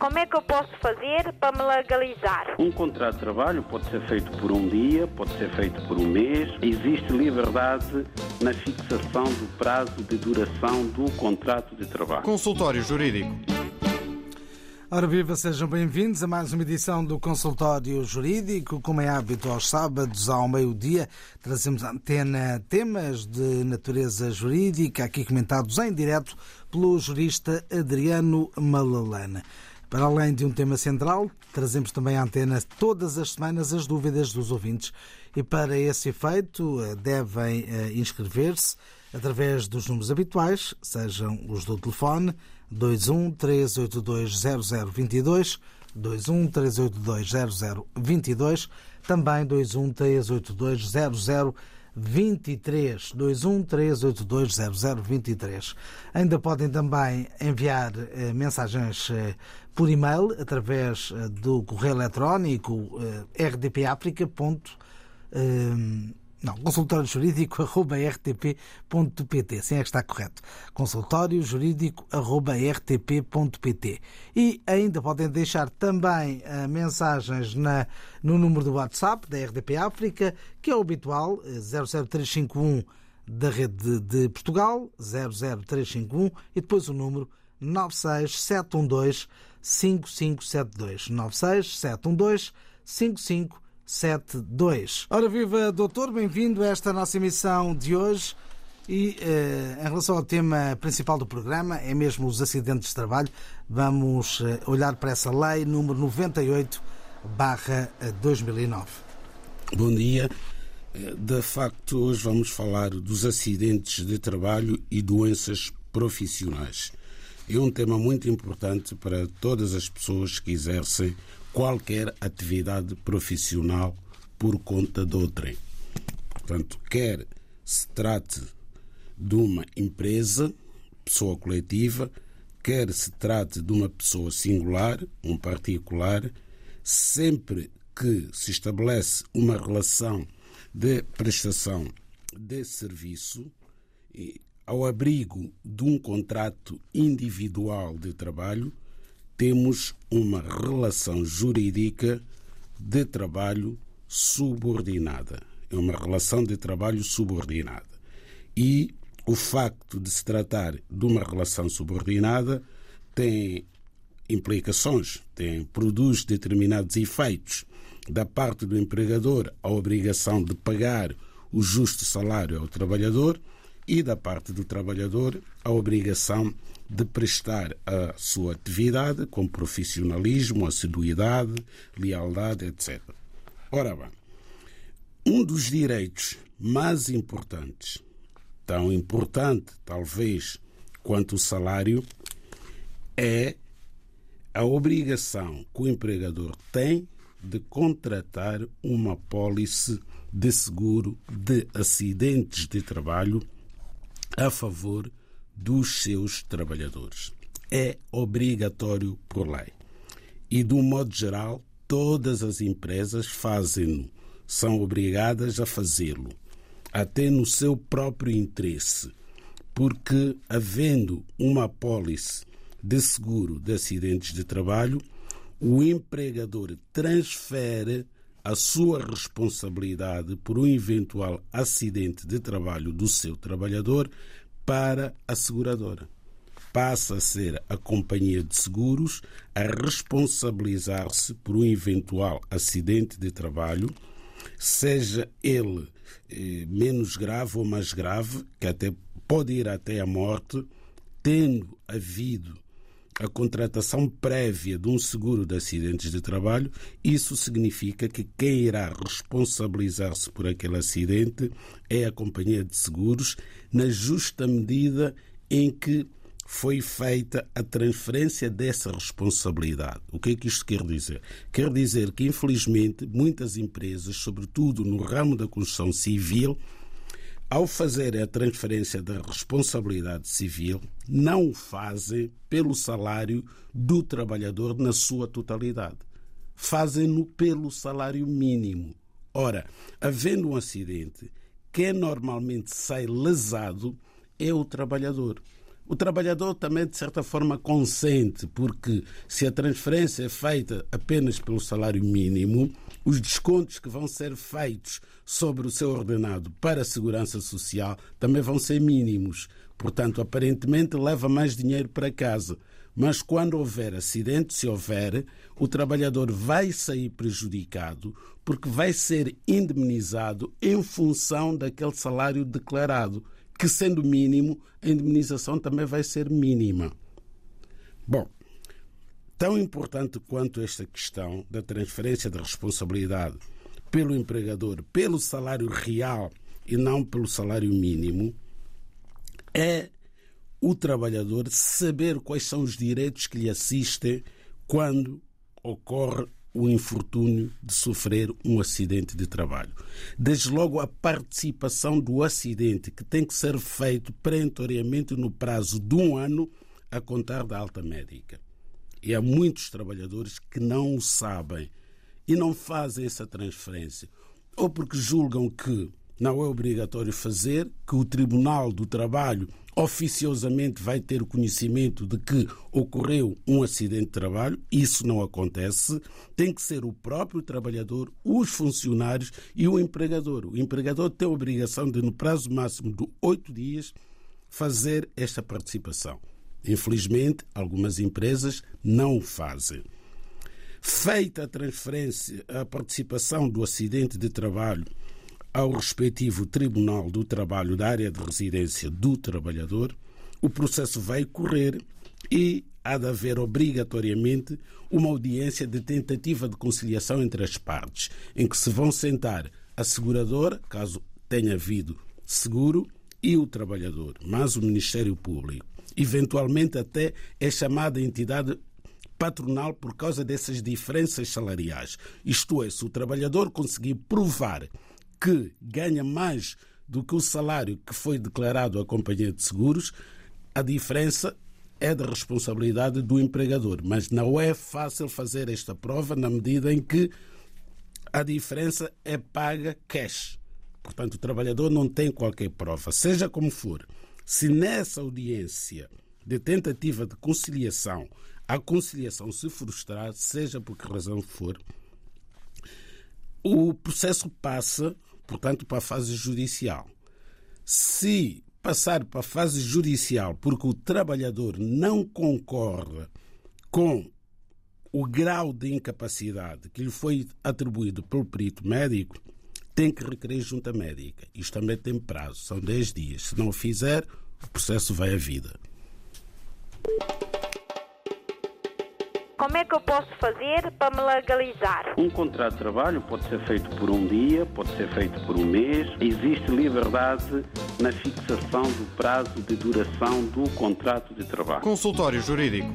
como é que eu posso fazer para me legalizar? Um contrato de trabalho pode ser feito por um dia, pode ser feito por um mês. Existe liberdade na fixação do prazo de duração do contrato de trabalho. Consultório Jurídico. Ora viva, sejam bem-vindos a mais uma edição do Consultório Jurídico. Como é hábito, aos sábados, ao meio-dia, trazemos à antena temas de natureza jurídica, aqui comentados em direto pelo jurista Adriano Malalana. Para além de um tema central, trazemos também à antena todas as semanas as dúvidas dos ouvintes. E para esse efeito, eh, devem eh, inscrever-se através dos números habituais, sejam os do telefone 21 382 0022, 21 382 0022, também 21 382 0023, 21 382 0023. Ainda podem também enviar eh, mensagens eh, por e-mail através eh, do correio eletrónico eh, rdpafrica.com não, consultório jurídico arroba rtp.pt, sim é que está correto. Consultório jurídico arroba rtp.pt. E ainda podem deixar também uh, mensagens na, no número do WhatsApp da RDP África, que é o habitual, 00351 eh, da rede de, de Portugal, 00351, e depois o número 96712 5572. 96712 5572. 72. Ora viva, doutor, bem-vindo a esta nossa emissão de hoje. E eh, em relação ao tema principal do programa, é mesmo os acidentes de trabalho, vamos eh, olhar para essa lei número 98 barra 2009. Bom dia. Eh, de facto, hoje vamos falar dos acidentes de trabalho e doenças profissionais. É um tema muito importante para todas as pessoas que exercem qualquer atividade profissional por conta de outrem. Portanto, quer se trate de uma empresa, pessoa coletiva, quer se trate de uma pessoa singular, um particular, sempre que se estabelece uma relação de prestação de serviço ao abrigo de um contrato individual de trabalho, temos uma relação jurídica de trabalho subordinada. É uma relação de trabalho subordinada. E o facto de se tratar de uma relação subordinada tem implicações, tem, produz determinados efeitos. Da parte do empregador, a obrigação de pagar o justo salário ao trabalhador e da parte do trabalhador, a obrigação de prestar a sua atividade com profissionalismo, assiduidade, lealdade, etc. Ora bem, um dos direitos mais importantes, tão importante talvez quanto o salário, é a obrigação que o empregador tem de contratar uma pólice de seguro de acidentes de trabalho a favor dos seus trabalhadores. É obrigatório por lei. E, de um modo geral, todas as empresas fazem-no, são obrigadas a fazê-lo, até no seu próprio interesse, porque, havendo uma apólice de seguro de acidentes de trabalho, o empregador transfere a sua responsabilidade por um eventual acidente de trabalho do seu trabalhador para a seguradora. Passa a ser a companhia de seguros a responsabilizar-se por um eventual acidente de trabalho, seja ele eh, menos grave ou mais grave, que até pode ir até a morte, tendo havido a contratação prévia de um seguro de acidentes de trabalho, isso significa que quem irá responsabilizar-se por aquele acidente é a companhia de seguros, na justa medida em que foi feita a transferência dessa responsabilidade. O que é que isto quer dizer? Quer dizer que, infelizmente, muitas empresas, sobretudo no ramo da construção civil, ao fazer a transferência da responsabilidade civil, não o fazem pelo salário do trabalhador na sua totalidade. Fazem-no pelo salário mínimo. Ora, havendo um acidente, quem normalmente sai lesado é o trabalhador. o trabalhador também, de certa forma, consente, porque se a transferência é feita apenas pelo salário mínimo, os descontos que vão ser feitos sobre o seu ordenado para a segurança social também vão ser mínimos. Portanto, aparentemente leva mais dinheiro para casa. Mas quando houver acidente, se houver, o trabalhador vai sair prejudicado porque vai ser indemnizado em função daquele salário declarado, que sendo mínimo, a indemnização também vai ser mínima. Bom, tão importante quanto esta questão da transferência de responsabilidade pelo empregador pelo salário real e não pelo salário mínimo é o trabalhador saber quais são os direitos que lhe assistem quando ocorre o infortúnio de sofrer um acidente de trabalho. Desde logo a participação do acidente, que tem que ser feito perentoriamente no prazo de um ano a contar da alta médica. E há muitos trabalhadores que não o sabem e não fazem essa transferência, ou porque julgam que não é obrigatório fazer, que o Tribunal do Trabalho oficiosamente vai ter conhecimento de que ocorreu um acidente de trabalho. Isso não acontece. Tem que ser o próprio trabalhador, os funcionários e o empregador. O empregador tem a obrigação de, no prazo máximo de oito dias, fazer esta participação. Infelizmente, algumas empresas não o fazem. Feita a transferência, a participação do acidente de trabalho ao respectivo Tribunal do Trabalho da área de residência do trabalhador, o processo vai correr e há de haver obrigatoriamente uma audiência de tentativa de conciliação entre as partes, em que se vão sentar a seguradora, caso tenha havido seguro, e o trabalhador, mas o Ministério Público. Eventualmente até é chamada entidade patronal por causa dessas diferenças salariais. Isto é, se o trabalhador conseguir provar que ganha mais do que o salário que foi declarado à companhia de seguros, a diferença é da responsabilidade do empregador. Mas não é fácil fazer esta prova na medida em que a diferença é paga cash. Portanto, o trabalhador não tem qualquer prova, seja como for. Se nessa audiência de tentativa de conciliação a conciliação se frustrar, seja por que razão for, o processo passa portanto, para a fase judicial. Se passar para a fase judicial porque o trabalhador não concorre com o grau de incapacidade que lhe foi atribuído pelo perito médico, tem que requerer junta médica. Isto também tem prazo, são 10 dias. Se não o fizer, o processo vai à vida. Como é que eu posso fazer para me legalizar? Um contrato de trabalho pode ser feito por um dia, pode ser feito por um mês. Existe liberdade na fixação do prazo de duração do contrato de trabalho. Consultório Jurídico.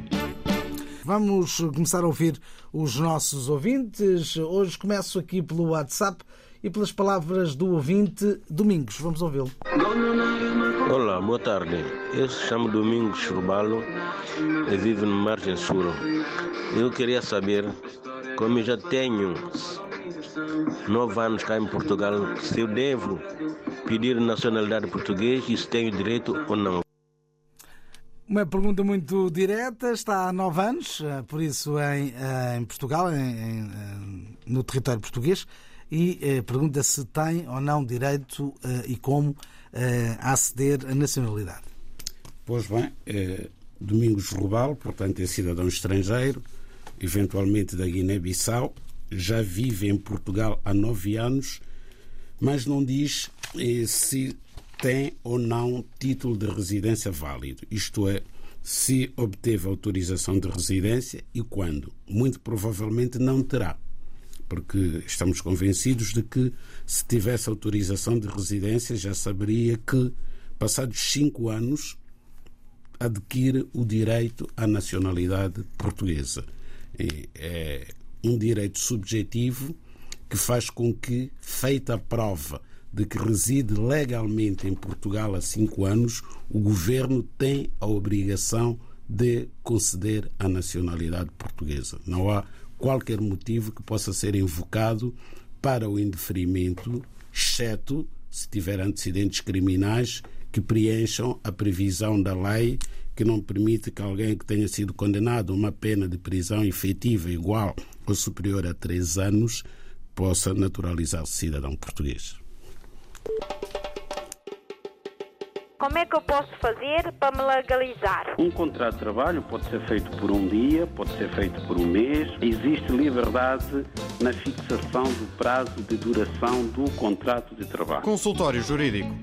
Vamos começar a ouvir os nossos ouvintes. Hoje começo aqui pelo WhatsApp e pelas palavras do ouvinte Domingos. Vamos ouvi-lo. Olá, boa tarde. Eu chamo Domingos Churbalo e vivo no Margem Sul. Eu queria saber, como eu já tenho nove anos cá em Portugal, se eu devo pedir nacionalidade portuguesa e se tenho direito ou não. Uma pergunta muito direta. Está há nove anos, eh, por isso em, eh, em Portugal, em, em, eh, no território português e eh, pergunta se tem ou não direito eh, e como eh, aceder à nacionalidade. Pois bem, eh, Domingos Rubal, portanto é cidadão estrangeiro, eventualmente da Guiné-Bissau, já vive em Portugal há nove anos, mas não diz eh, se tem ou não título de residência válido, isto é, se obteve autorização de residência e quando. Muito provavelmente não terá porque estamos convencidos de que se tivesse autorização de residência já saberia que, passados cinco anos, adquire o direito à nacionalidade portuguesa. É um direito subjetivo que faz com que, feita a prova de que reside legalmente em Portugal há cinco anos, o governo tem a obrigação de conceder a nacionalidade portuguesa. Não há qualquer motivo que possa ser invocado para o indeferimento, exceto se tiver antecedentes criminais que preencham a previsão da lei que não permite que alguém que tenha sido condenado a uma pena de prisão efetiva igual ou superior a três anos possa naturalizar-se cidadão português. Como é que eu posso fazer para me legalizar? Um contrato de trabalho pode ser feito por um dia, pode ser feito por um mês. Existe liberdade na fixação do prazo de duração do contrato de trabalho. Consultório Jurídico.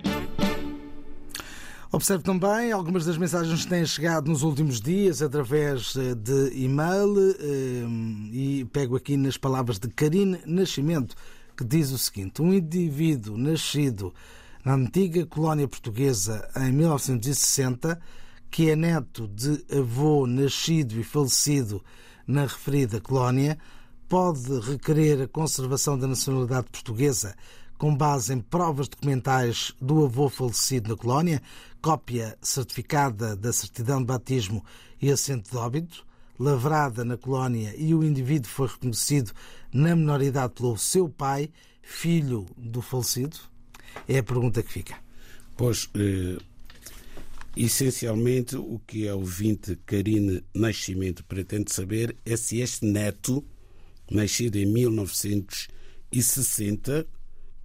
Observe também algumas das mensagens que têm chegado nos últimos dias através eh, de e-mail eh, e pego aqui nas palavras de Karine Nascimento, que diz o seguinte: Um indivíduo nascido na antiga colónia portuguesa em 1960, que é neto de avô nascido e falecido na referida colónia, pode requerer a conservação da nacionalidade portuguesa com base em provas documentais do avô falecido na colónia, cópia certificada da certidão de batismo e assento de óbito, lavrada na colónia e o indivíduo foi reconhecido na menoridade pelo seu pai, filho do falecido? É a pergunta que fica. Pois, eh, essencialmente, o que a ouvinte Karine Nascimento pretende saber é se este neto, nascido em 1960,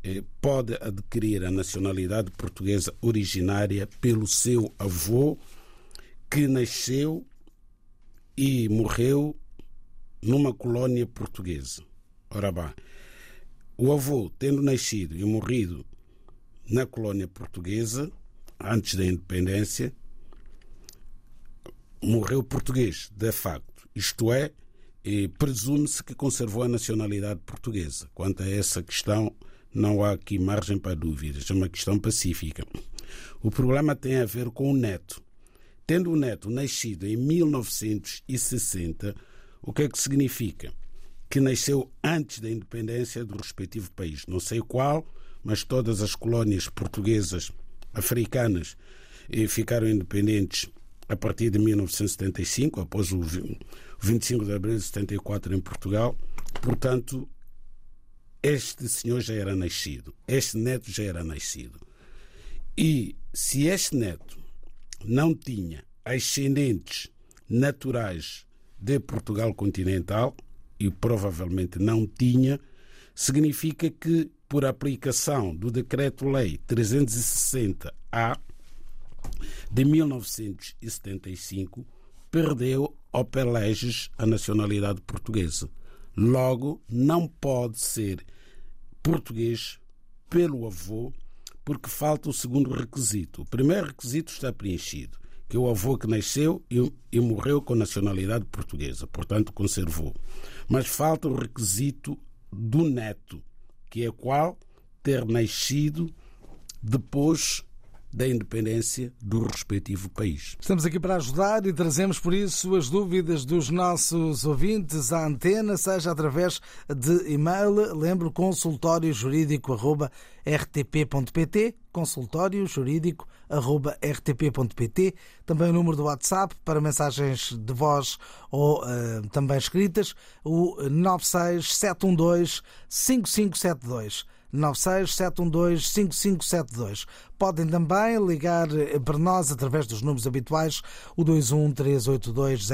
eh, pode adquirir a nacionalidade portuguesa originária pelo seu avô, que nasceu e morreu numa colónia portuguesa. Ora bem, o avô, tendo nascido e morrido na colónia portuguesa, antes da independência, morreu português, de facto. Isto é, presume-se que conservou a nacionalidade portuguesa. Quanto a essa questão, não há aqui margem para dúvidas, é uma questão pacífica. O problema tem a ver com o neto. Tendo o neto nascido em 1960, o que é que significa? Que nasceu antes da independência do respectivo país. Não sei qual, mas todas as colónias portuguesas africanas eh, ficaram independentes a partir de 1975, após o 25 de abril de 74 em Portugal. Portanto, este senhor já era nascido, este neto já era nascido. E se este neto não tinha ascendentes naturais de Portugal continental, e provavelmente não tinha, significa que por aplicação do Decreto-Lei 360-A de 1975, perdeu ao Peleges a nacionalidade portuguesa. Logo, não pode ser português pelo avô, porque falta o segundo requisito. O primeiro requisito está preenchido, que é o avô que nasceu e, e morreu com nacionalidade portuguesa, portanto conservou. Mas falta o requisito do neto, que é qual? Ter nascido depois da independência do respectivo país. Estamos aqui para ajudar e trazemos por isso as dúvidas dos nossos ouvintes à antena, seja através de e-mail, lembro consultório rtp.pt, consultório rtp.pt, também o número do WhatsApp para mensagens de voz ou uh, também escritas, o 96712 5572. 967125572. Podem também ligar para nós através dos números habituais, o 21 382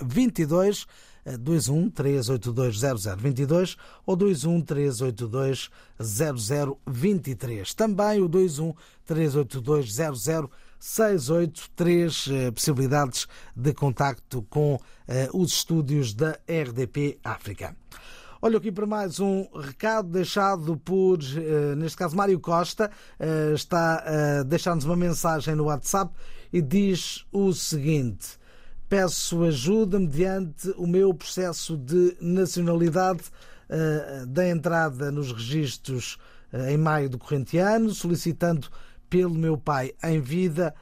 0022, 21 382 0022 ou 21 382 0023. Também o 21 382 0068, três possibilidades de contacto com os estúdios da RDP África. Olho aqui para mais um recado deixado por, neste caso, Mário Costa. Está a deixar-nos uma mensagem no WhatsApp e diz o seguinte: Peço ajuda mediante o meu processo de nacionalidade da entrada nos registros em maio do corrente ano, solicitando pelo meu pai em vida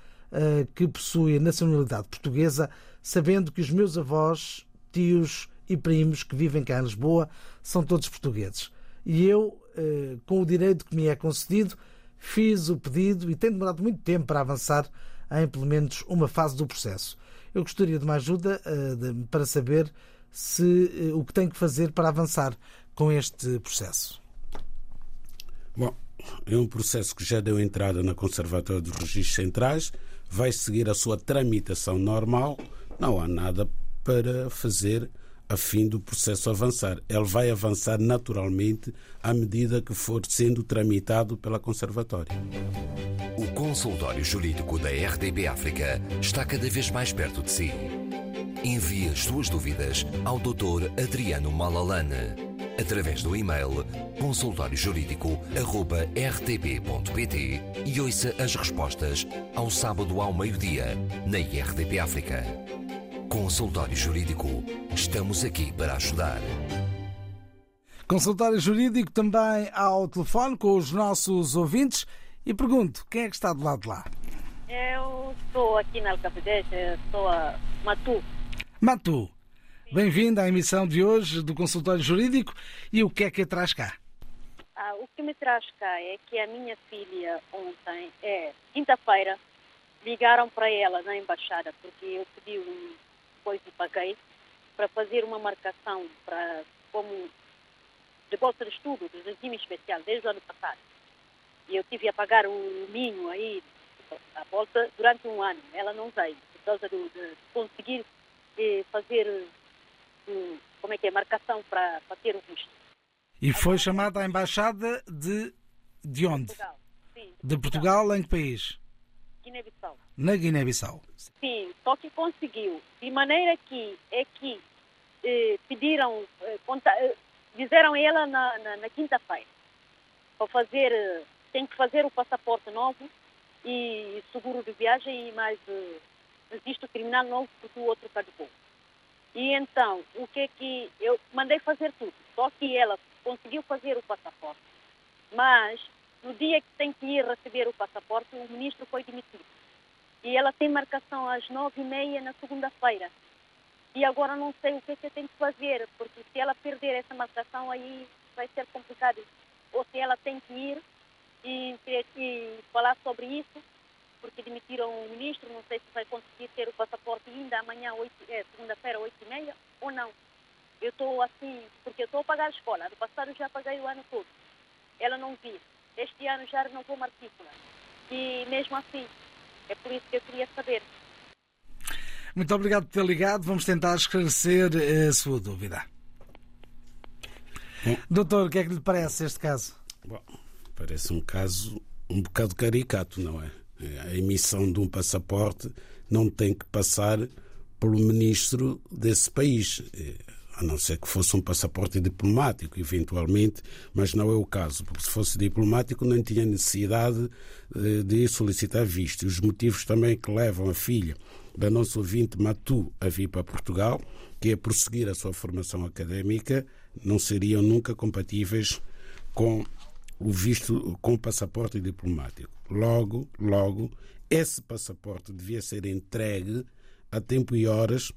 que possui a nacionalidade portuguesa, sabendo que os meus avós, tios e primos que vivem cá em Lisboa são todos portugueses. E eu, eh, com o direito que me é concedido, fiz o pedido e tem demorado muito tempo para avançar em pelo menos uma fase do processo. Eu gostaria de uma ajuda eh, para saber se eh, o que tenho que fazer para avançar com este processo. Bom, é um processo que já deu entrada na Conservatória dos Registros Centrais. vai seguir a sua tramitação normal, não há nada para fazer a fim do processo avançar. Ele vai avançar naturalmente à medida que for sendo tramitado pela Conservatória. O consultório jurídico da RDB África está cada vez mais perto de si. Envie as suas dúvidas ao Dr. Adriano Malalane através do e-mail consultóriojurídico.rtp.pt e ouça as respostas ao sábado ao meio-dia na IRTP África. Consultório Jurídico. Estamos aqui para ajudar. Consultório Jurídico também ao telefone com os nossos ouvintes e pergunto, quem é que está do lado de lá? Eu estou aqui na Alcabidez, estou a Matu. Matu, bem-vindo à emissão de hoje do Consultório Jurídico e o que é que traz cá? Ah, o que me traz cá é que a minha filha ontem, é quinta-feira, ligaram para ela na embaixada porque eu pedi um e paguei para fazer uma marcação para como de bolsa de estudo do regime especial desde o ano passado. E eu tive a pagar o mínimo aí, a bolsa, durante um ano. Ela não veio, por causa de, de conseguir eh, fazer, um, como é que é, marcação para, para ter o visto. E foi chamada à embaixada de, de onde? Portugal. Sim, De Portugal em que país? Guiné-Bissau. Na Guiné-Bissau. Sim, só que conseguiu. De maneira que é que eh, pediram, eh, conta, eh, ela na, na, na quinta-feira para fazer, eh, tem que fazer o passaporte novo e seguro de viagem e mais eh, registro criminal novo porque o outro caducou. E então, o que é que eu mandei fazer tudo, só que ela conseguiu fazer o passaporte. Mas no dia que tem que ir receber o passaporte, o ministro foi demitido. E ela tem marcação às nove e meia na segunda-feira. E agora não sei o que é que eu tenho que fazer, porque se ela perder essa marcação aí vai ser complicado. Ou se ela tem que ir e, e falar sobre isso, porque demitiram o ministro, não sei se vai conseguir ter o passaporte ainda amanhã, é, segunda-feira, oito e meia, ou não. Eu estou assim, porque eu estou a pagar a escola. Do passado já paguei o ano todo. Ela não vi. Este ano já renovou matrícula. E mesmo assim, é por isso que eu queria saber. Muito obrigado por ter ligado. Vamos tentar esclarecer eh, a sua dúvida. Bom. Doutor, o que é que lhe parece este caso? Bom, parece um caso um bocado caricato, não é? A emissão de um passaporte não tem que passar pelo ministro desse país, eh, a não ser que fosse um passaporte diplomático, eventualmente, mas não é o caso, porque se fosse diplomático não tinha necessidade de solicitar visto. Os motivos também que levam a filha da nossa ouvinte Matu a vir para Portugal, que é prosseguir a sua formação académica, não seriam nunca compatíveis com o visto com o passaporte diplomático. Logo, logo, esse passaporte devia ser entregue a tempo e horas,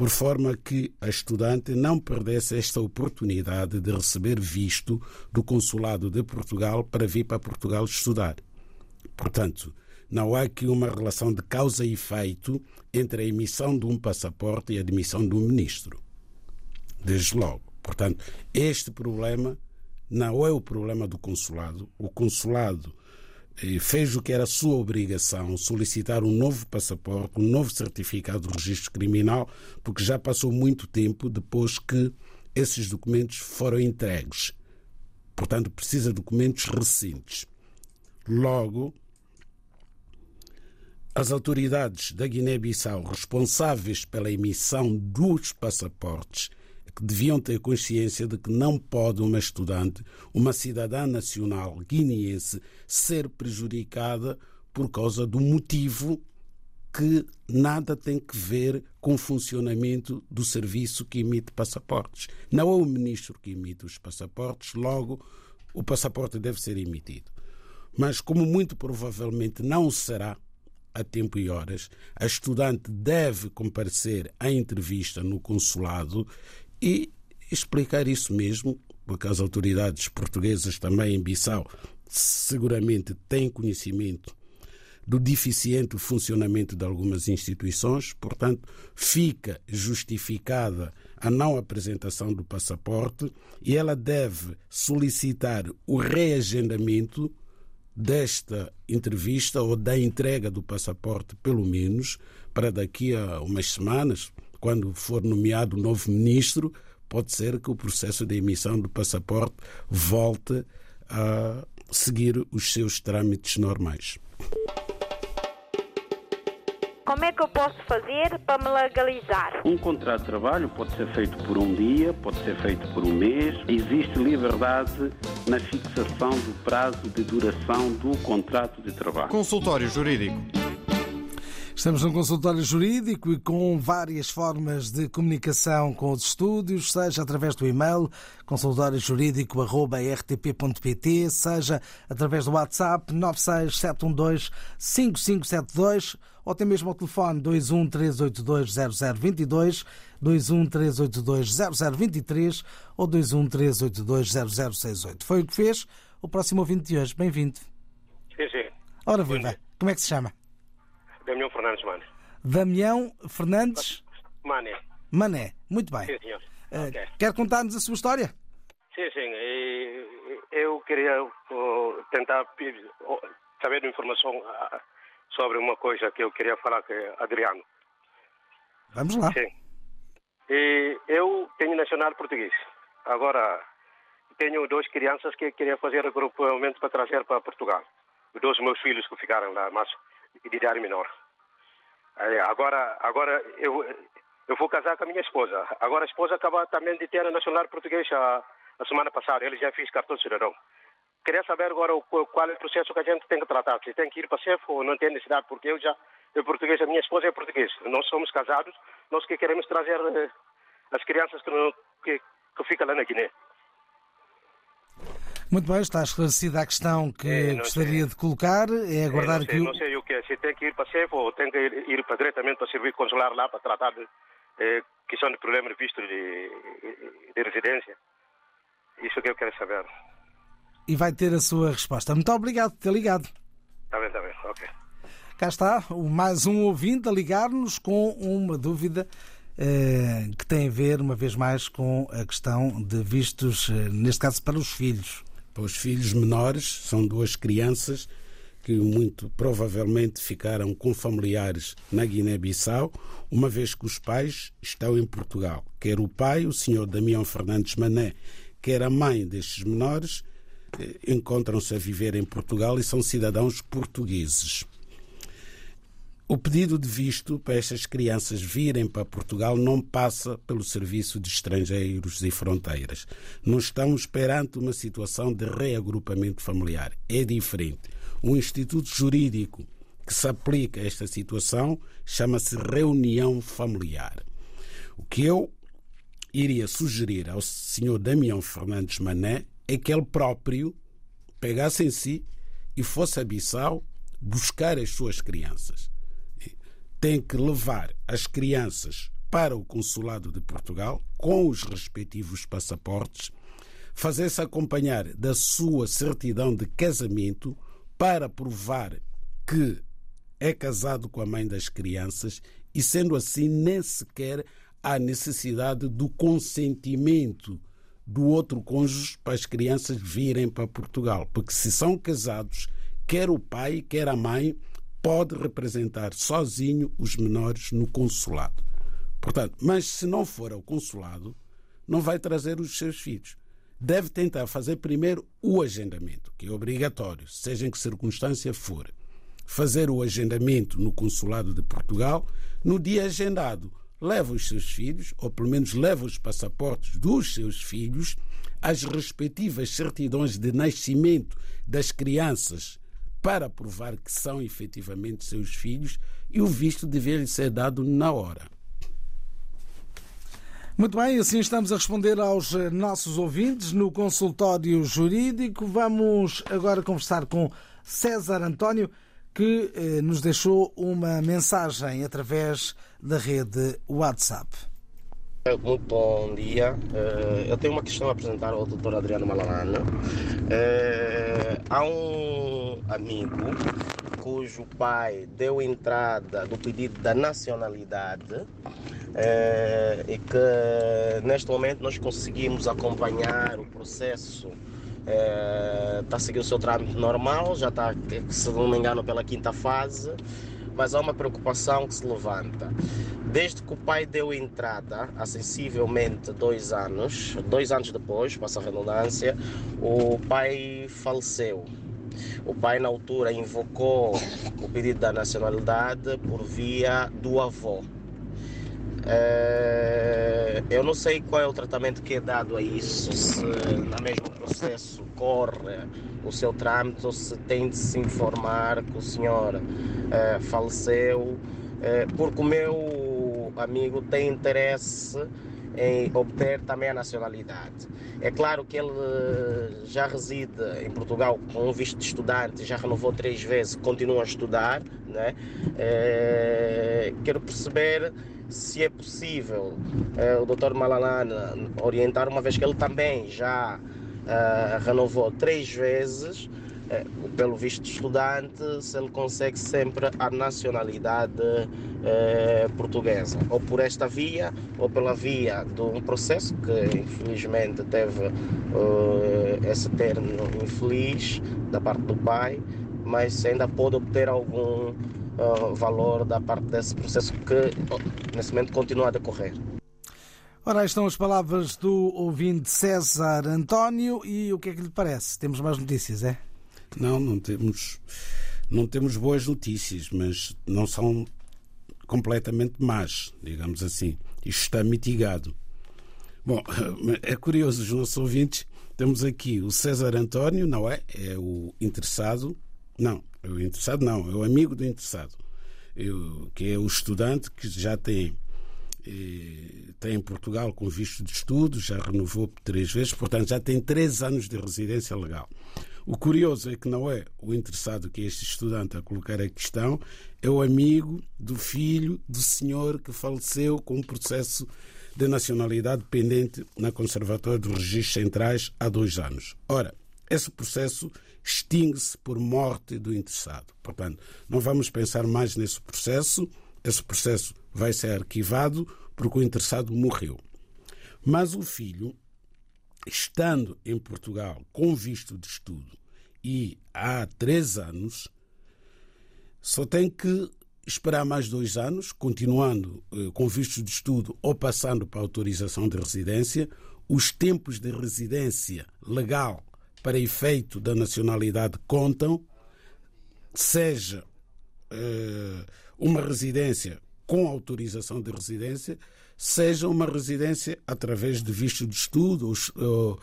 por forma que a estudante não perdesse esta oportunidade de receber visto do consulado de Portugal para vir para Portugal estudar. Portanto, não há aqui uma relação de causa e efeito entre a emissão de um passaporte e a admissão de um ministro. Desde logo. Portanto, este problema não é o problema do consulado. O consulado fez o que era sua obrigação, solicitar um novo passaporte, um novo certificado de registro criminal, porque já passou muito tempo depois que esses documentos foram entregues. Portanto, precisa de documentos recentes. Logo, as autoridades da Guiné-Bissau responsáveis pela emissão dos passaportes que deviam ter consciência de que não pode uma estudante, uma cidadã nacional guineense, ser prejudicada por causa do motivo que nada tem que ver com o funcionamento do serviço que emite passaportes. Não é o ministro que emite os passaportes, logo o passaporte deve ser emitido. Mas, como muito provavelmente não será a tempo e horas, a estudante deve comparecer à entrevista no consulado e explicar isso mesmo, porque as autoridades portuguesas também em Bissau seguramente têm conhecimento do deficiente funcionamento de algumas instituições, portanto, fica justificada a não apresentação do passaporte e ela deve solicitar o reagendamento desta entrevista ou da entrega do passaporte, pelo menos, para daqui a umas semanas, quando for nomeado o novo ministro, pode ser que o processo de emissão do passaporte volte a seguir os seus trâmites normais. Como é que eu posso fazer para me legalizar? Um contrato de trabalho pode ser feito por um dia, pode ser feito por um mês. Existe liberdade na fixação do prazo de duração do contrato de trabalho. Consultório Jurídico. Estamos num consultório jurídico e com várias formas de comunicação com os estúdios, seja através do e-mail consultóriojurídico.rtp.pt, seja através do WhatsApp 967125572 ou até mesmo ao telefone 213820022, 213820023 ou 213820068. Foi o que fez o próximo ouvinte de hoje. Bem-vindo. Sim, sim. Ora viva, como é que se chama? Damião Fernandes Mane. Damião Fernandes Mane. Mané. Muito bem. Sim, senhor. Eh, Ok. Quer contar-nos a sua história? Sim, sim. Eu queria oh, tentar oh, saber informação ah, sobre uma coisa que eu queria falar com o Adriano. Vamos lá. Sim. E eu tenho nacional português. Agora, tenho duas crianças que queria fazer agrupamento para trazer para Portugal. Dois meus filhos que ficaram lá, mas de idade menor. Aí, Agora, agora eu, eu vou casar com a minha esposa. Agora a esposa acaba também de ter a nacional português a, a semana passada. Ele já fez cartão de cidadão. Queria saber agora o, qual é o processo que a gente tem que tratar. Se tem que ir para CEF ou não tem necessidade, porque eu já eu português, a minha esposa é português. Nós somos casados, nós que queremos trazer eh, as crianças que, não, que, que ficam lá na Guiné. Muito bem, está esclarecida a questão que É, gostaria sei. de colocar. É aguardar não, sei, que o... não sei o que é, se tem que ir para CEF ou tem que ir, ir para, diretamente para o serviço consular lá para tratar de eh, questão de problemas de visto de, de residência. Isso que eu quero saber. e vai ter a sua resposta. Muito obrigado por ter ligado. Está bem, está bem, ok. Cá está, o- mais um ouvinte a ligar-nos com uma dúvida eh, que tem a ver, uma vez mais, com a questão de vistos, eh, neste caso, para os filhos. Para os filhos menores, são duas crianças que muito provavelmente ficaram com familiares na Guiné-Bissau, uma vez que os pais estão em Portugal. Quer o pai, o senhor Damião Fernandes Mané, quer a mãe destes menores, eh, encontram-se a viver em Portugal e são cidadãos portugueses. O pedido de visto para estas crianças virem para Portugal não passa pelo Serviço de Estrangeiros e Fronteiras. Não estamos perante uma situação de reagrupamento familiar. É diferente. O instituto jurídico que se aplica a esta situação chama-se reunião familiar. O que eu iria sugerir ao senhor Damião Fernandes Mané é que ele próprio pegasse em si e fosse a Bissau buscar as suas crianças tem que levar as crianças para o consulado de Portugal com os respectivos passaportes, fazer-se acompanhar da sua certidão de casamento para provar que é casado com a mãe das crianças e, sendo assim, nem sequer há necessidade do consentimento do outro cônjuge para as crianças virem para Portugal. Porque se são casados, quer o pai, quer a mãe, pode representar sozinho os menores no consulado. Portanto, mas se não for ao consulado, não vai trazer os seus filhos. Deve tentar fazer primeiro o agendamento, que é obrigatório, seja em que circunstância for. Fazer o agendamento no consulado de Portugal, no dia agendado, leva os seus filhos, ou pelo menos leva os passaportes dos seus filhos, as respectivas certidões de nascimento das crianças para provar que são efetivamente seus filhos e o visto deve ser dado na hora. Muito bem, assim estamos a responder aos nossos ouvintes no consultório jurídico. Vamos agora conversar com César António, que eh, nos deixou uma mensagem através da rede WhatsApp. Muito bom dia. Eh, Eu tenho uma questão a apresentar ao Dr. Adriano Malalana. Eh, Há um amigo cujo pai deu entrada do pedido da nacionalidade eh, e que neste momento nós conseguimos acompanhar o processo está a seguir o seu trâmite normal, já está, se não me engano, pela quinta fase, mas há uma preocupação que se levanta. Desde que o pai deu entrada, há sensivelmente dois anos, dois anos depois, passa a redundância, o pai faleceu. O pai, na altura, invocou o pedido da nacionalidade por via do avô. É, eu não sei qual é o tratamento que é dado a isso, se no mesmo processo corre o seu trâmite ou se tem de se informar que o senhor é, faleceu, é, porque o meu amigo tem interesse em obter também a nacionalidade. É claro que ele já reside em Portugal com um visto de estudante, já renovou três vezes, continua a estudar. Né? Quero perceber se é possível é, o Dr. Malalana orientar, uma vez que ele também já é, renovou três vezes é, pelo visto estudante, se ele consegue sempre a nacionalidade portuguesa, ou por esta via, ou pela via de um processo que infelizmente teve esse termo infeliz da parte do pai, mas ainda pode obter algum uh, valor da parte desse processo que nesse momento continua a decorrer. Ora, aí estão as palavras do ouvinte César António e o que é que lhe parece? Temos mais notícias, é? Não, não temos, não temos boas notícias, mas não são completamente más, digamos assim. Isto está mitigado. Bom, é curioso, os nossos ouvintes, temos aqui o César António, não é? É o interessado. Não, o interessado não, é o amigo do interessado. Eu, que é o estudante que já tem eh, tem em Portugal com visto de estudo, já renovou três vezes, portanto já tem três anos de residência legal. O curioso é que não é o interessado que é este estudante a colocar a questão, é o amigo do filho do senhor que faleceu com um processo de nacionalidade pendente na Conservatória dos Registros Centrais há dois anos. Ora, esse processo extingue-se por morte do interessado. Portanto, não vamos pensar mais nesse processo, esse processo vai ser arquivado porque o interessado morreu. Mas o filho estando em Portugal com visto de estudo e há três anos, só tem que esperar mais dois anos, continuando eh, com visto de estudo ou passando para autorização de residência. Os tempos de residência legal para efeito da nacionalidade contam, seja eh, uma residência com autorização de residência, seja uma residência através de visto de estudo ou,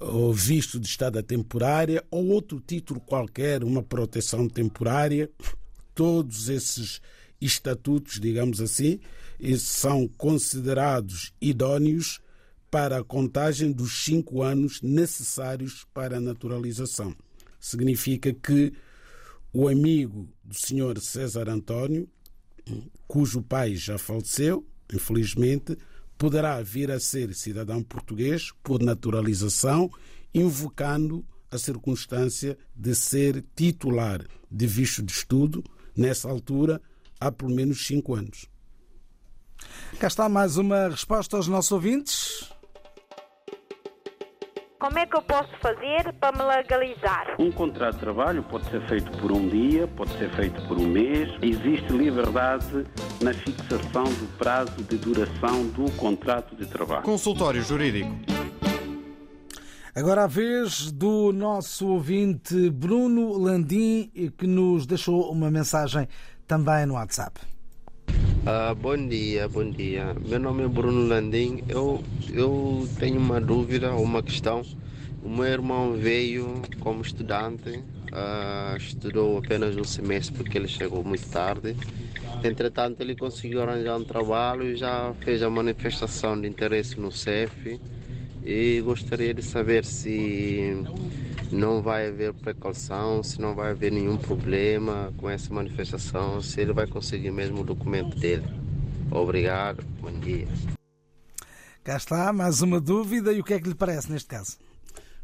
ou visto de estada temporária ou outro título qualquer, uma proteção temporária. Todos esses estatutos, digamos assim, são considerados idóneos para a contagem dos cinco anos necessários para a naturalização. Significa que o amigo do senhor César António, cujo pai já faleceu, infelizmente, poderá vir a ser cidadão português por naturalização, invocando a circunstância de ser titular de visto de estudo, nessa altura, há pelo menos cinco anos. Cá está mais uma resposta aos nossos ouvintes. Como é que eu posso fazer para me legalizar? Um contrato de trabalho pode ser feito por um dia, pode ser feito por um mês. Existe liberdade na fixação do prazo de duração do contrato de trabalho. Consultório Jurídico. Agora a vez do nosso ouvinte Bruno Landim, que nos deixou uma mensagem também no WhatsApp. Uh, bom dia, bom dia. Meu nome é Bruno Landim. Eu, eu tenho uma dúvida, uma questão. O meu irmão veio como estudante, uh, estudou apenas um semestre porque ele chegou muito tarde. Entretanto, ele conseguiu arranjar um trabalho e já fez a manifestação de interesse no CEF. E gostaria de saber se não vai haver precaução, se não vai haver nenhum problema com essa manifestação, se ele vai conseguir mesmo o documento dele. Obrigado, bom dia. Cá está, mais uma dúvida. E o que é que lhe parece neste caso?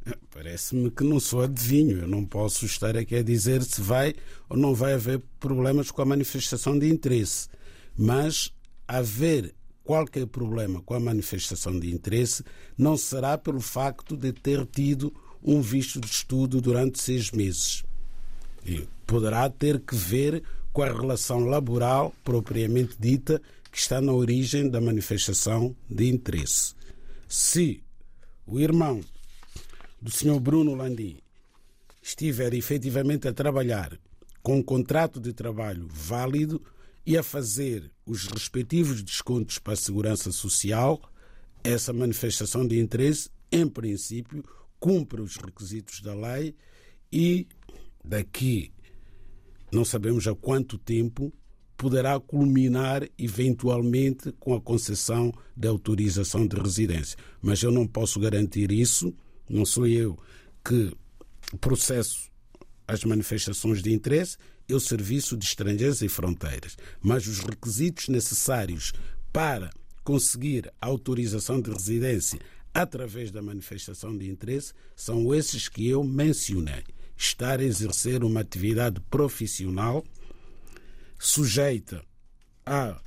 Parece-me que não sou adivinho. Eu não posso estar aqui a dizer se vai ou não vai haver problemas com a manifestação de interesse. Mas haver qualquer problema com a manifestação de interesse não será pelo facto de ter tido um visto de estudo durante seis meses. E poderá ter que ver com a relação laboral propriamente dita que está na origem da manifestação de interesse. Se o irmão do Sr. Bruno Landim estiver efetivamente a trabalhar com um contrato de trabalho válido e a fazer os respectivos descontos para a segurança social, essa manifestação de interesse, em princípio, cumpre os requisitos da lei e daqui não sabemos há quanto tempo poderá culminar eventualmente com a concessão da autorização de residência. Mas eu não posso garantir isso, não sou eu que processo as manifestações de interesse, é o Serviço de Estrangeiros e Fronteiras. Mas os requisitos necessários para conseguir a autorização de residência através da manifestação de interesse são esses que eu mencionei. Estar a exercer uma atividade profissional sujeita a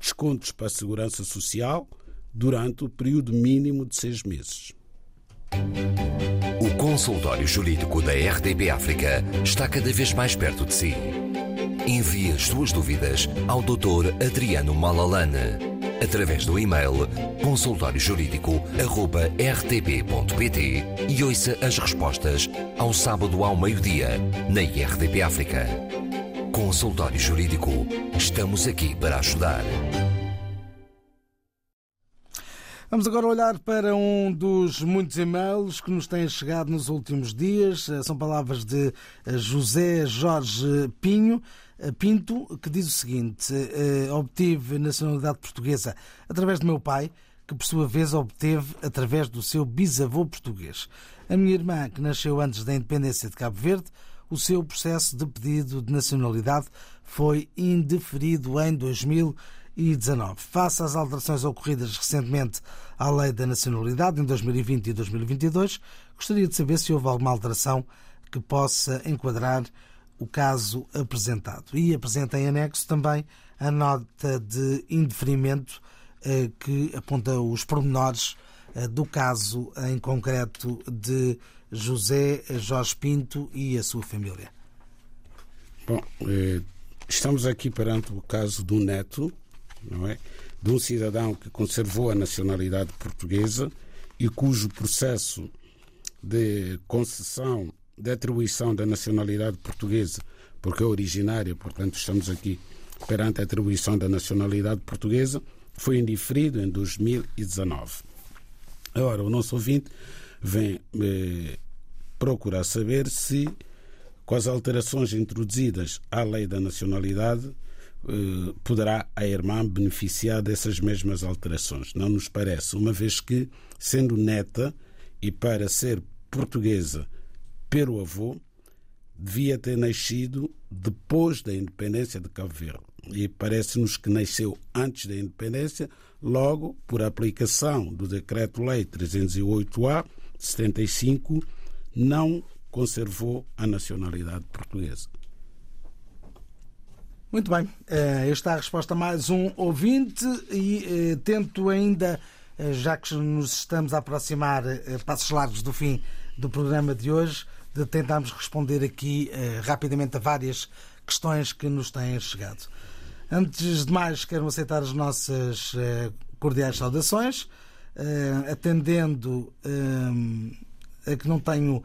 descontos para a segurança social durante o período mínimo de seis meses. O consultório jurídico da RDB África está cada vez mais perto de si. Envie as suas dúvidas ao Dr. Adriano Malalane através do e-mail consultóriojurídico.rtp.pt e ouça as respostas ao sábado ao meio-dia na RDP África. Consultório Jurídico. Estamos aqui para ajudar. Vamos agora olhar para um dos muitos e-mails que nos têm chegado nos últimos dias. São palavras de José Jorge Pinho. Pinto, que diz o seguinte: obtive nacionalidade portuguesa através do meu pai, que por sua vez obteve através do seu bisavô português. A minha irmã, que nasceu antes da independência de Cabo Verde, o seu processo de pedido de nacionalidade foi indeferido em 2019. Face às alterações ocorridas recentemente à Lei da Nacionalidade em 2020 e 2022, gostaria de saber se houve alguma alteração que possa enquadrar o caso apresentado. E apresenta em anexo também a nota de indeferimento eh, que aponta os pormenores eh, do caso em concreto de José Jorge Pinto e a sua família. Bom, eh, estamos aqui perante o caso do neto, não é? De um cidadão que conservou a nacionalidade portuguesa e cujo processo de concessão, de atribuição da nacionalidade portuguesa, porque é originária, portanto, estamos aqui perante a atribuição da nacionalidade portuguesa, foi indiferido em 2019. Agora, o nosso ouvinte vem eh, procurar saber se, com as alterações introduzidas à lei da nacionalidade, eh, poderá a irmã beneficiar dessas mesmas alterações. Não nos parece, uma vez que, sendo neta e para ser portuguesa pelo avô, devia ter nascido depois da independência de Cabo Verde. E parece-nos que nasceu antes da independência, logo por aplicação do Decreto-Lei 308-A de 75, não conservou a nacionalidade portuguesa. Muito bem, esta é a resposta a mais um ouvinte e tento ainda, já que nos estamos a aproximar passos largos do fim do programa de hoje, de tentarmos responder aqui rapidamente a várias questões que nos têm chegado. Antes de mais, quero aceitar as nossas cordiais saudações, atendendo a que não tenho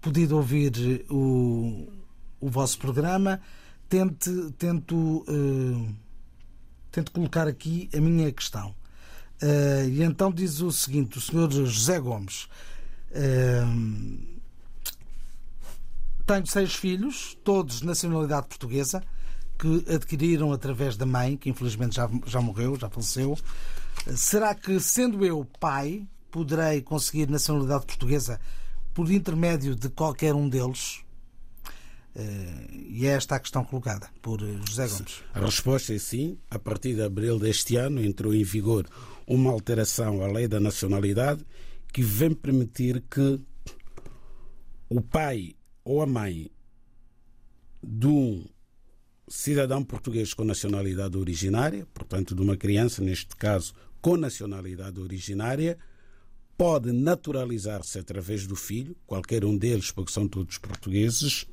podido ouvir o, o vosso programa, tente, tento, tento colocar aqui a minha questão. e então diz o seguinte: o senhor José Gomes. Tenho seis filhos, todos de nacionalidade portuguesa que adquiriram através da mãe, que infelizmente já, já morreu, já faleceu. Será que, sendo eu pai, poderei conseguir nacionalidade portuguesa por intermédio de qualquer um deles? E é esta a questão colocada por José Gomes. A resposta é sim. A partir de abril deste ano entrou em vigor uma alteração à lei da nacionalidade que vem permitir que o pai ou a mãe de um cidadão português com nacionalidade originária, portanto, de uma criança, neste caso, com nacionalidade originária, pode naturalizar-se através do filho, qualquer um deles, porque são todos portugueses,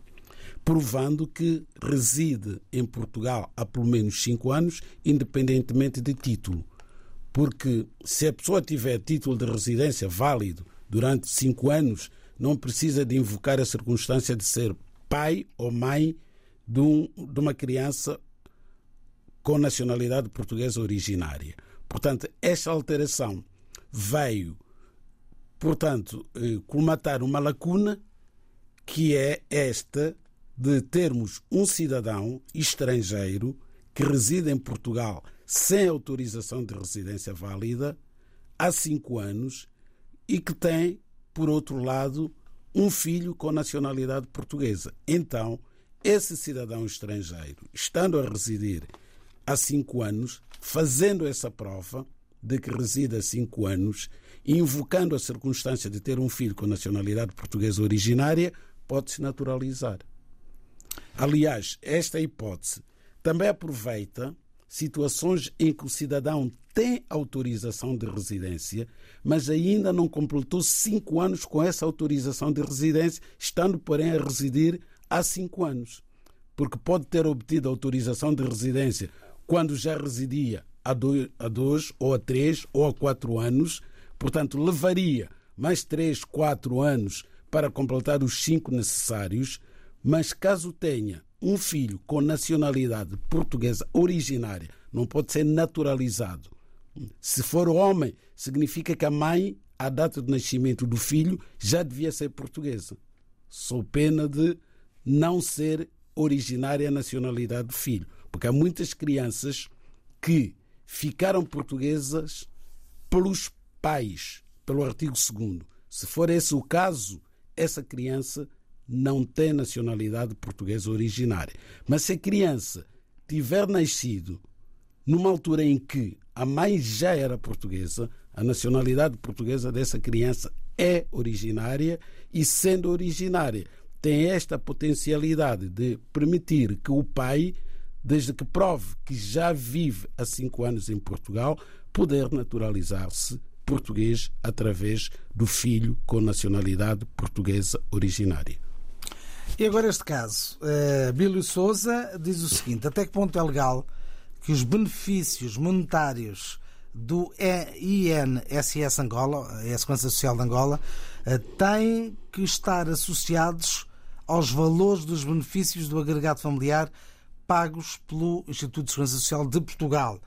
provando que reside em Portugal há pelo menos cinco anos, independentemente de título. Porque se a pessoa tiver título de residência válido durante cinco anos, não precisa de invocar a circunstância de ser pai ou mãe de, um, de uma criança com nacionalidade portuguesa originária. Portanto, esta alteração veio, portanto, eh, colmatar uma lacuna que é esta de termos um cidadão estrangeiro que reside em Portugal sem autorização de residência válida há cinco anos e que tem, por outro lado, um filho com nacionalidade portuguesa. Então, esse cidadão estrangeiro, estando a residir há cinco anos, fazendo essa prova de que reside há cinco anos, invocando a circunstância de ter um filho com nacionalidade portuguesa originária, pode-se naturalizar. Aliás, esta hipótese também aproveita situações em que o cidadão tem autorização de residência, mas ainda não completou cinco anos com essa autorização de residência, estando, porém, a residir há cinco anos. Porque pode ter obtido autorização de residência quando já residia há dois, há dois ou a três ou a quatro anos, portanto, levaria mais três, quatro anos para completar os cinco necessários, mas caso tenha um filho com nacionalidade portuguesa originária, não pode ser naturalizado. Se for homem, significa que a mãe, à data de nascimento do filho, já devia ser portuguesa. Sou pena de não ser originária a nacionalidade do filho. Porque há muitas crianças que ficaram portuguesas pelos pais, pelo artigo 2. Se for esse o caso, essa criança não tem nacionalidade portuguesa originária. Mas se a criança tiver nascido numa altura em que a mãe já era portuguesa, a nacionalidade portuguesa dessa criança é originária e, sendo originária, tem esta potencialidade de permitir que o pai, desde que prove que já vive há cinco anos em Portugal, poder naturalizar-se português através do filho com nacionalidade portuguesa originária. E agora este caso. Uh, Bílio Souza diz o seguinte: até que ponto é legal que os benefícios monetários do INSS Angola, a Segurança Social de Angola, uh, têm que estar associados aos valores dos benefícios do agregado familiar pagos pelo Instituto de Segurança Social de Portugal,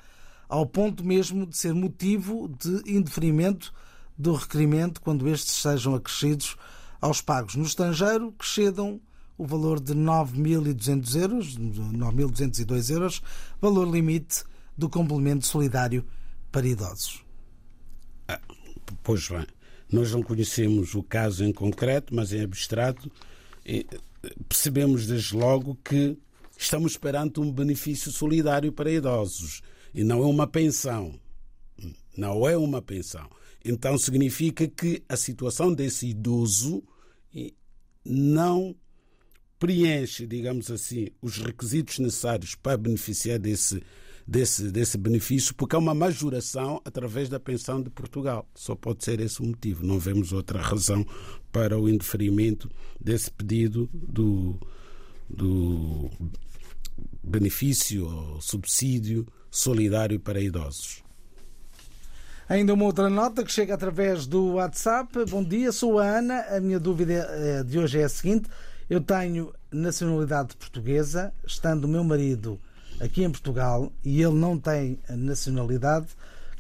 ao ponto mesmo de ser motivo de indeferimento do requerimento quando estes sejam acrescidos aos pagos no estrangeiro que cedam o valor de 9.200 euros, 9.202 euros, valor limite do complemento solidário para idosos. Ah, pois bem, nós não conhecemos o caso em concreto, mas em abstrato percebemos desde logo que estamos perante um benefício solidário para idosos e não é uma pensão. Não é uma pensão. Então significa que a situação desse idoso não preenche, digamos assim, os requisitos necessários para beneficiar desse, desse, desse benefício, porque é uma majoração através da pensão de Portugal. Só pode ser esse o motivo. Não vemos outra razão para o indeferimento desse pedido do, do benefício ou subsídio solidário para idosos. Ainda uma outra nota que chega através do WhatsApp. Bom dia, sou a Ana. A minha dúvida eh, de hoje é a seguinte: eu tenho nacionalidade portuguesa, estando o meu marido aqui em Portugal e ele não tem nacionalidade,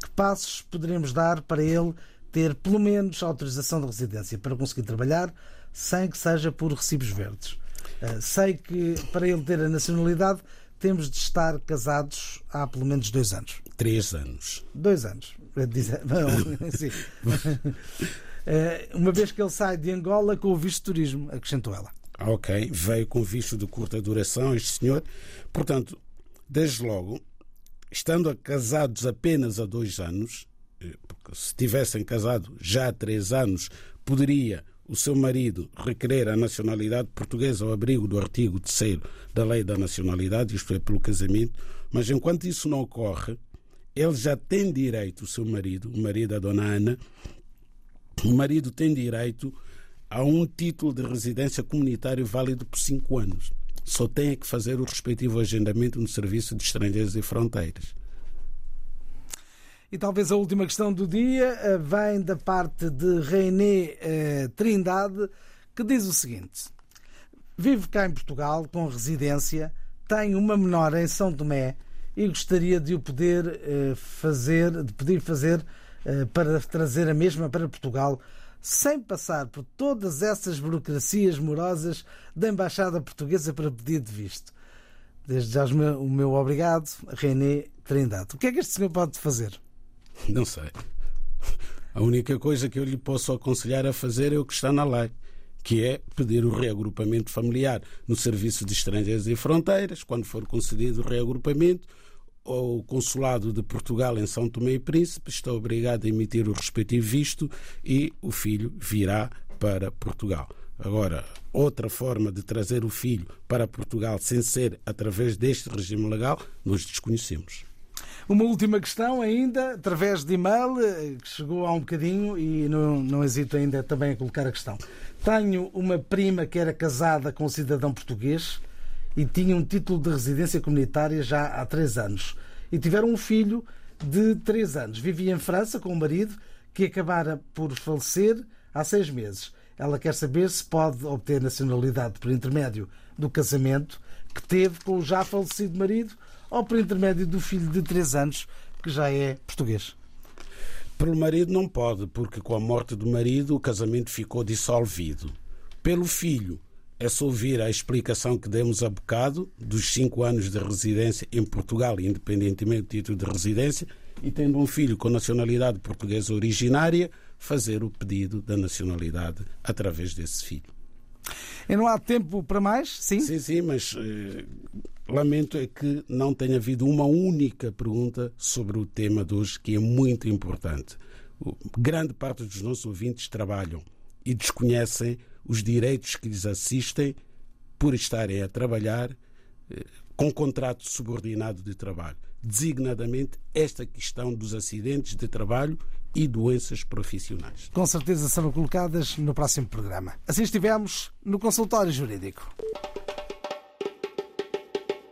que passos poderemos dar para ele ter pelo menos autorização de residência para conseguir trabalhar sem que seja por recibos verdes? Eh, sei que para ele ter a nacionalidade temos de estar casados há pelo menos dois anos. Três anos. Dois anos. Eh, uma vez que ele sai de Angola com o visto de turismo, acrescentou ela. Ok, veio com visto de curta duração este senhor. Portanto, desde logo, estando casados apenas há dois anos, eh, porque se tivessem casado já há três anos, poderia o seu marido requerer a nacionalidade portuguesa ao abrigo do artigo 3 da Lei da Nacionalidade, isto é, pelo casamento, mas enquanto isso não ocorre, ele já tem direito, o seu marido, o marido da dona Ana, o marido tem direito a um título de residência comunitário válido por cinco anos. Só tem que fazer o respectivo agendamento no Serviço de Estrangeiros e Fronteiras. E talvez a última questão do dia eh, vem da parte de René eh, Trindade, que diz o seguinte: Vive cá em Portugal com residência, tem uma menor em São Tomé e gostaria de o poder eh, fazer, de poder fazer para trazer a mesma para Portugal, sem passar por todas essas burocracias morosas da Embaixada Portuguesa para pedido de visto. Desde já o meu obrigado, René Trindade. O que é que este senhor pode fazer? Não sei. A única coisa que eu lhe posso aconselhar a fazer é o que está na lei, que é pedir o reagrupamento familiar no Serviço de Estrangeiros e Fronteiras, quando for concedido o reagrupamento, o Consulado de Portugal em São Tomé e Príncipe está obrigado a emitir o respectivo visto e o filho virá para Portugal. Agora, outra forma de trazer o filho para Portugal sem ser através deste regime legal, nós desconhecemos. Uma última questão ainda, através de e-mail, eh, que chegou há um bocadinho e não, não hesito ainda também a colocar a questão. Tenho uma prima que era casada com um cidadão português e tinha um título de residência comunitária já há três anos. E tiveram um filho de três anos. Vivia em França com o um marido que acabara por falecer há seis meses. Ela quer saber se pode obter nacionalidade por intermédio do casamento que teve com o já falecido marido ou por intermédio do filho de 3 anos, que já é português? Pelo marido não pode, porque com a morte do marido o casamento ficou dissolvido. Pelo filho, é só ouvir a explicação que demos a bocado dos cinco anos de residência em Portugal, independentemente do título de residência, e tendo um filho com nacionalidade portuguesa originária, fazer o pedido da nacionalidade através desse filho. E não há tempo para mais? Sim? Sim, sim, mas eh, lamento é que não tenha havido uma única pergunta sobre o tema de hoje, que é muito importante. Grande parte dos nossos ouvintes trabalham e desconhecem os direitos que lhes assistem por estarem a trabalhar eh, com contrato subordinado de trabalho. Designadamente, esta questão dos acidentes de trabalho e doenças profissionais. Com certeza serão colocadas no próximo programa. Assim estivemos no consultório jurídico.